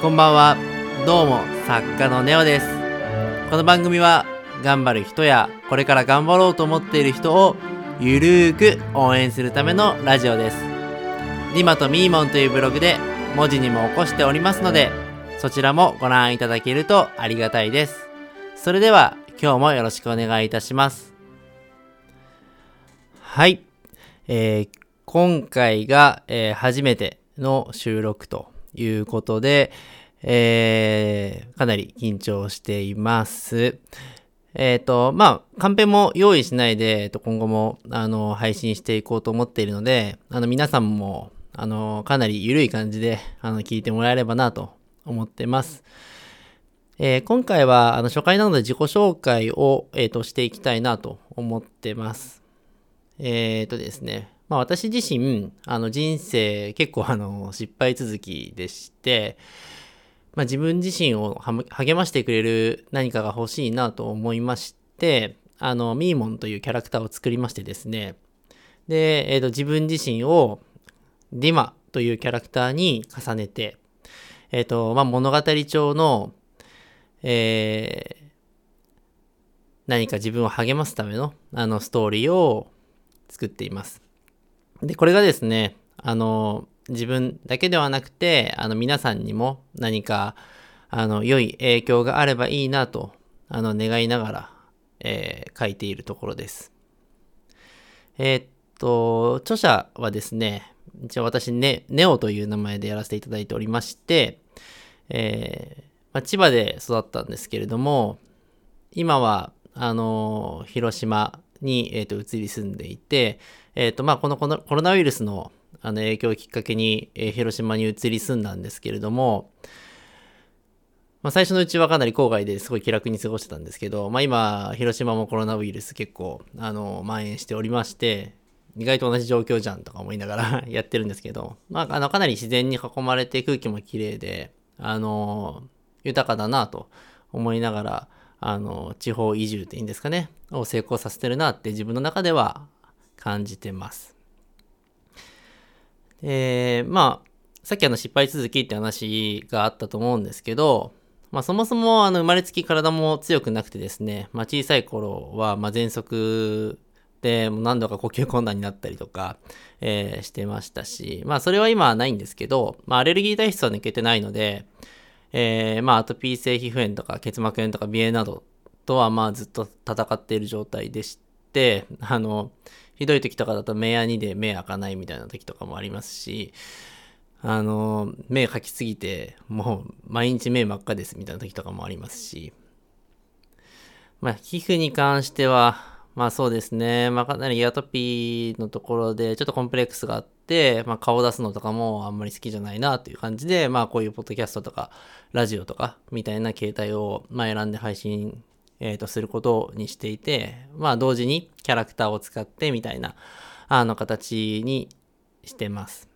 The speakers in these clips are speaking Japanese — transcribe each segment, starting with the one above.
こんばんは。どうも、作家のネオです。この番組は、頑張る人や、これから頑張ろうと思っている人を、ゆるーく応援するためのラジオです。リマとミーモンというブログで、文字にも起こしておりますので、そちらもご覧いただけるとありがたいです。それでは、今日もよろしくお願いいたします。はい。えー、今回が、えー、初めての収録ということで、えー、かなり緊張しています。えっ、ー、と、まあ、カンペも用意しないで、えっと、今後も、あの、配信していこうと思っているので、あの、皆さんも、あの、かなり緩い感じで、あの、聞いてもらえればなと思ってます。えー、今回は、あの、初回なので自己紹介を、えっ、ー、と、していきたいなと思ってます。えっ、とですね、まあ私自身、あの人生結構あの失敗続きでして、まあ自分自身を励ましてくれる何かが欲しいなと思いまして、あの、ミーモンというキャラクターを作りましてですね、で、え、ー、と自分自身をディマというキャラクターに重ねて、え、ー、と、まあ物語調の、えー、何か自分を励ますためのあのストーリーを作っています。で、これがですね、あの、自分だけではなくて、あの、皆さんにも何か、あの、良い影響があればいいなと、あの、願いながら、えー、書いているところです。えー、っと、著者はですね、一応私ね、ネオという名前でやらせていただいておりまして、えー、まあ、千葉で育ったんですけれども、今は、あの、広島に、えー、と移り住んでいて、え、ー、と、まあ、このコロナウイルスのあの影響をきっかけに、えー、広島に移り住んだんですけれども、まあ、最初のうちはかなり郊外ですごい気楽に過ごしてたんですけど、まあ、今、広島もコロナウイルス結構、あの、蔓延しておりまして、意外と同じ状況じゃんとか思いながら やってるんですけど、まあ、あの、かなり自然に囲まれて空気も綺麗で、あの、豊かだなと思いながら、あの、地方移住っていいんですかね、を成功させてるなって自分の中では感じてます。で、まあ、さっきあの失敗続きって話があったと思うんですけど、まあそもそもあの生まれつき体も強くなくてですね、まあ小さい頃はまあ喘息で何度か呼吸困難になったりとか、えー、してましたし、まあそれは今はないんですけど、まあアレルギー体質は抜けてないので、えー、まあアトピー性皮膚炎とか結膜炎とか鼻炎などとはまあずっと戦っている状態でして、あの、ひどい時とかだと目やにで目開かないみたいな時とかもありますし、あの、目かきすぎて、もう毎日目真っ赤ですみたいな時とかもありますし、まあ、皮膚に関しては、まあそうですね、まあかなりアトピーのところでちょっとコンプレックスがあって、まあ顔出すのとかもあんまり好きじゃないなという感じで、まあこういうポッドキャストとかラジオとかみたいな形態をま選んで配信えっ、ー、と、することにしていて、まあ、同時にキャラクターを使ってみたいな、あの、形にしてます。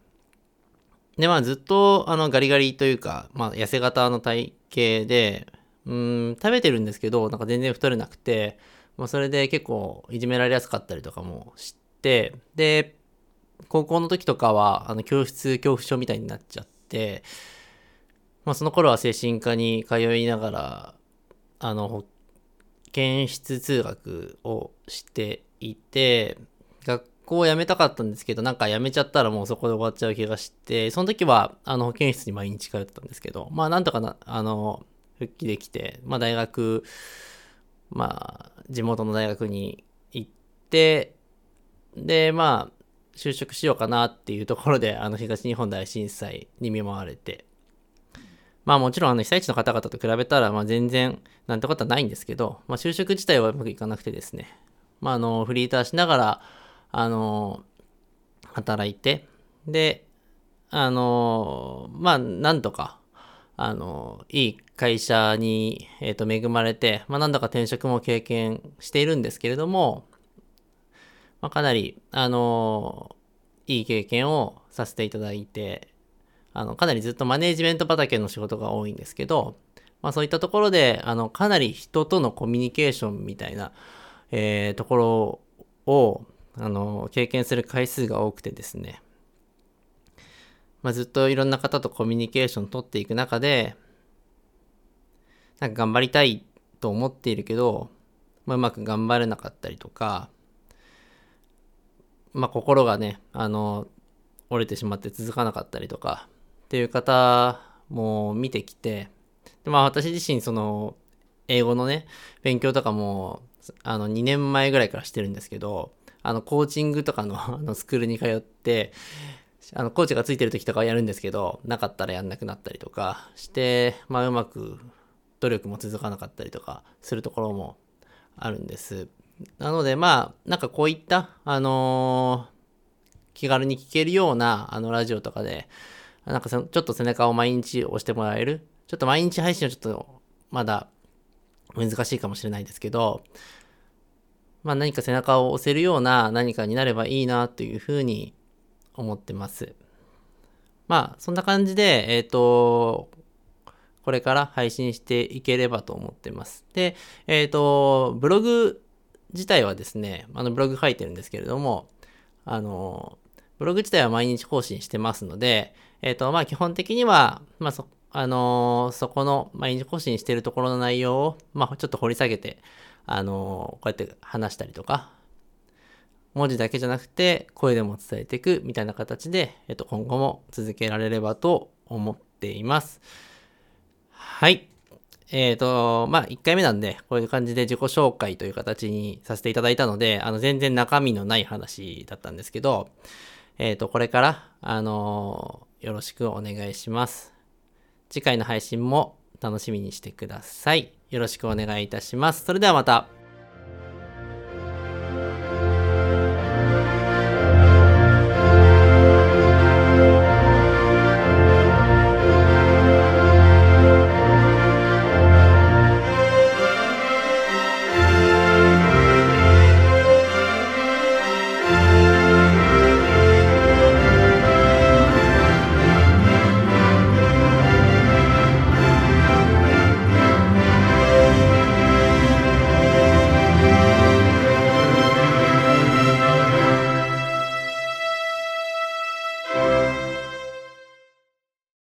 で、まあ、ずっと、あの、ガリガリというか、まあ、痩せ型の体型で、うん、食べてるんですけど、なんか全然太れなくて、まあ、それで結構いじめられやすかったりとかもして、で、高校の時とかは、あの、教室恐怖症みたいになっちゃって、まあ、その頃は精神科に通いながら、あの、検出通学をしていて、学校を辞めたかったんですけど、なんか辞めちゃったらもうそこで終わっちゃう気がして、その時は、あの、保健室に毎日通ってたんですけど、まあ、なんとかな、あの、復帰できて、まあ、大学、まあ、地元の大学に行って、で、まあ、就職しようかなっていうところで、あの、東日本大震災に見舞われて、まあもちろんあの被災地の方々と比べたらまあ全然なんてことはないんですけど、まあ就職自体はうまくいかなくてですね、まああのフリーターしながら、あの、働いて、で、あの、まあなんとか、あの、いい会社に、えっ、ー、と恵まれて、まあなんだか転職も経験しているんですけれども、まあかなり、あの、いい経験をさせていただいて、あの、かなりずっとマネージメント畑の仕事が多いんですけど、まあそういったところで、あの、かなり人とのコミュニケーションみたいな、えー、ところを、あの、経験する回数が多くてですね。まあ、ずっといろんな方とコミュニケーション取っていく中で、なんか頑張りたいと思っているけど、まあ、うまく頑張れなかったりとか、まあ、心がね、あの、折れてしまって続かなかったりとか、っていう方も見てきて、でまあ私自身その、英語のね、勉強とかも、あの、2年前ぐらいからしてるんですけど、あの、コーチングとかののスクールに通って、あの、コーチがついてる時とかはやるんですけど、なかったらやんなくなったりとかして、まあ、うまく努力も続かなかったりとかするところもあるんです。なので、まあ、なんかこういった、あのー、気軽に聞けるような、あの、ラジオとかで、なんかちょっと背中を毎日押してもらえる。ちょっと毎日配信はちょっと、まだ、難しいかもしれないですけど、まあ何か背中を押せるような何かになればいいなというふうに思ってます。まあそんな感じで、えっ、ー、と、これから配信していければと思ってます。で、えっ、ー、と、ブログ自体はですね、あのブログ書いてるんですけれども、あの、ブログ自体は毎日更新してますので、えっ、ー、と、まあ基本的には、まあそ、あのそこの毎日更新してるところの内容を、まあちょっと掘り下げて、あのこうやって話したりとか、文字だけじゃなくて声でも伝えていくみたいな形で、えっと、今後も続けられればと思っています。はい。えっ、ー、と、まあ、1回目なんで、こういう感じで自己紹介という形にさせていただいたので、あの、全然中身のない話だったんですけど、えっ、ー、と、これから、あのー、よろしくお願いします。次回の配信も楽しみにしてください。よろしくお願いいたします。それではまた。